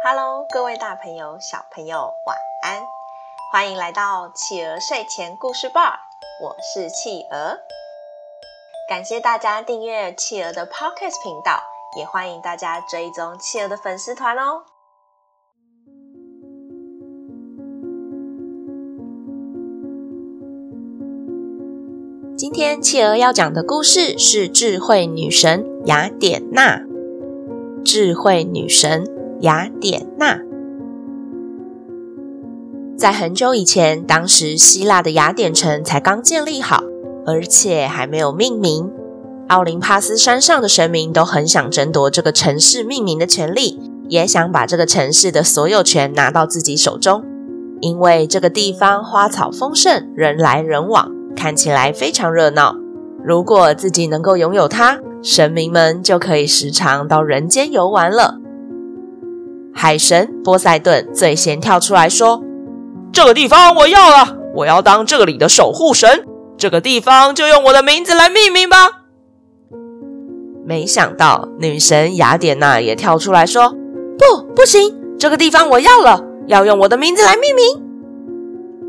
Hello，各位大朋友、小朋友，晚安！欢迎来到企鹅睡前故事吧，我是企鹅。感谢大家订阅企鹅的 Podcast 频道，也欢迎大家追踪企鹅的粉丝团哦。今天企鹅要讲的故事是智慧女神雅典娜。智慧女神雅典娜，在很久以前，当时希腊的雅典城才刚建立好，而且还没有命名。奥林帕斯山上的神明都很想争夺这个城市命名的权利，也想把这个城市的所有权拿到自己手中，因为这个地方花草丰盛，人来人往。看起来非常热闹。如果自己能够拥有它，神明们就可以时常到人间游玩了。海神波塞顿最先跳出来说：“这个地方我要了，我要当这里的守护神。这个地方就用我的名字来命名吧。”没想到女神雅典娜也跳出来说：“不，不行，这个地方我要了，要用我的名字来命名。”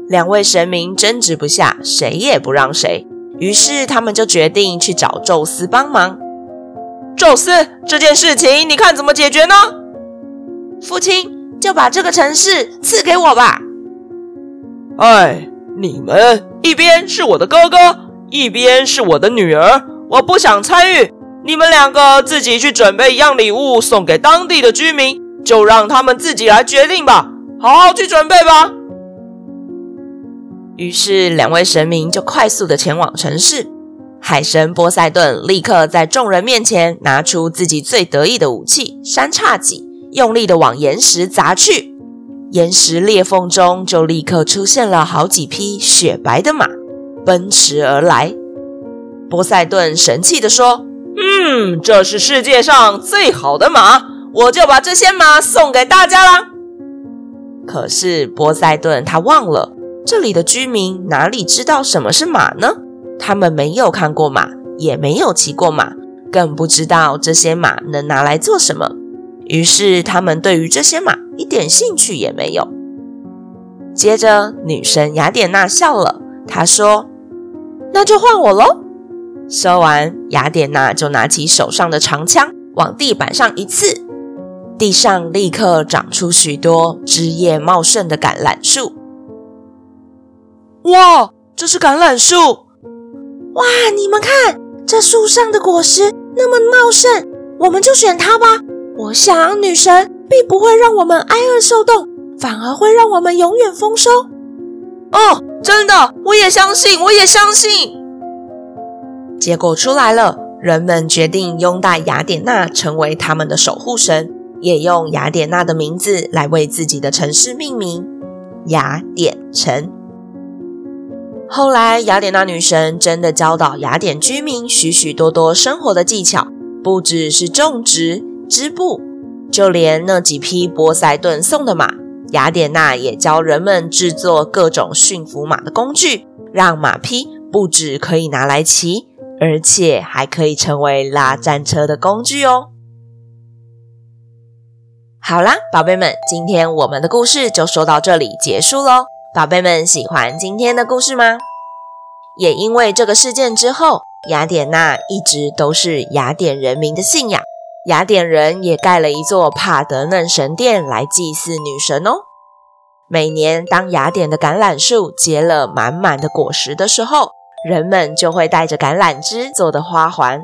两位神明争执不下，谁也不让谁，于是他们就决定去找宙斯帮忙。宙斯，这件事情你看怎么解决呢？父亲，就把这个城市赐给我吧。哎，你们一边是我的哥哥，一边是我的女儿，我不想参与。你们两个自己去准备一样礼物送给当地的居民，就让他们自己来决定吧。好好去准备吧。于是，两位神明就快速的前往城市。海神波塞顿立刻在众人面前拿出自己最得意的武器——三叉戟，用力地往岩石砸去。岩石裂缝中就立刻出现了好几匹雪白的马，奔驰而来。波塞顿神气地说：“嗯，这是世界上最好的马，我就把这些马送给大家啦。”可是波塞顿他忘了。这里的居民哪里知道什么是马呢？他们没有看过马，也没有骑过马，更不知道这些马能拿来做什么。于是他们对于这些马一点兴趣也没有。接着，女神雅典娜笑了，她说：“那就换我喽。”说完，雅典娜就拿起手上的长枪，往地板上一刺，地上立刻长出许多枝叶茂盛的橄榄树。哇，这是橄榄树！哇，你们看，这树上的果实那么茂盛，我们就选它吧。我想女神并不会让我们挨饿受冻，反而会让我们永远丰收。哦，真的，我也相信，我也相信。结果出来了，人们决定拥戴雅典娜成为他们的守护神，也用雅典娜的名字来为自己的城市命名——雅典城。后来，雅典娜女神真的教导雅典居民许许多多生活的技巧，不只是种植、织布，就连那几匹波塞顿送的马，雅典娜也教人们制作各种驯服马的工具，让马匹不只可以拿来骑，而且还可以成为拉战车的工具哦。好啦，宝贝们，今天我们的故事就说到这里结束喽。宝贝们喜欢今天的故事吗？也因为这个事件之后，雅典娜一直都是雅典人民的信仰。雅典人也盖了一座帕德嫩神殿来祭祀女神哦。每年当雅典的橄榄树结了满满的果实的时候，人们就会带着橄榄枝做的花环，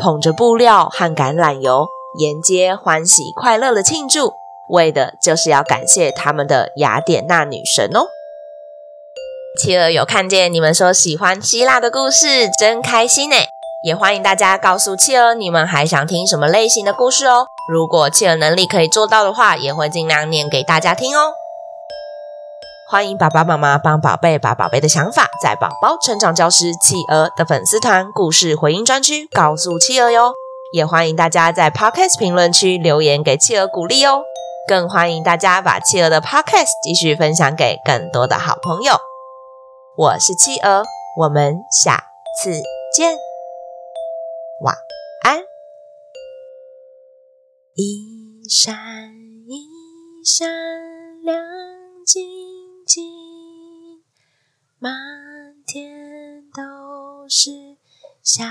捧着布料和橄榄油，沿街欢喜快乐的庆祝，为的就是要感谢他们的雅典娜女神哦。企鹅有看见你们说喜欢希腊的故事，真开心呢！也欢迎大家告诉企鹅你们还想听什么类型的故事哦。如果企鹅能力可以做到的话，也会尽量念给大家听哦。欢迎爸爸妈妈帮宝贝把宝贝的想法在宝宝成长教室企鹅的粉丝团故事回音专区告诉企鹅哟。也欢迎大家在 Podcast 评论区留言给企鹅鼓励哦。更欢迎大家把企鹅的 Podcast 继续分享给更多的好朋友。我是企鹅，我们下次见，晚安。一闪一闪亮晶晶，满天都是小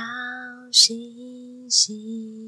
星星。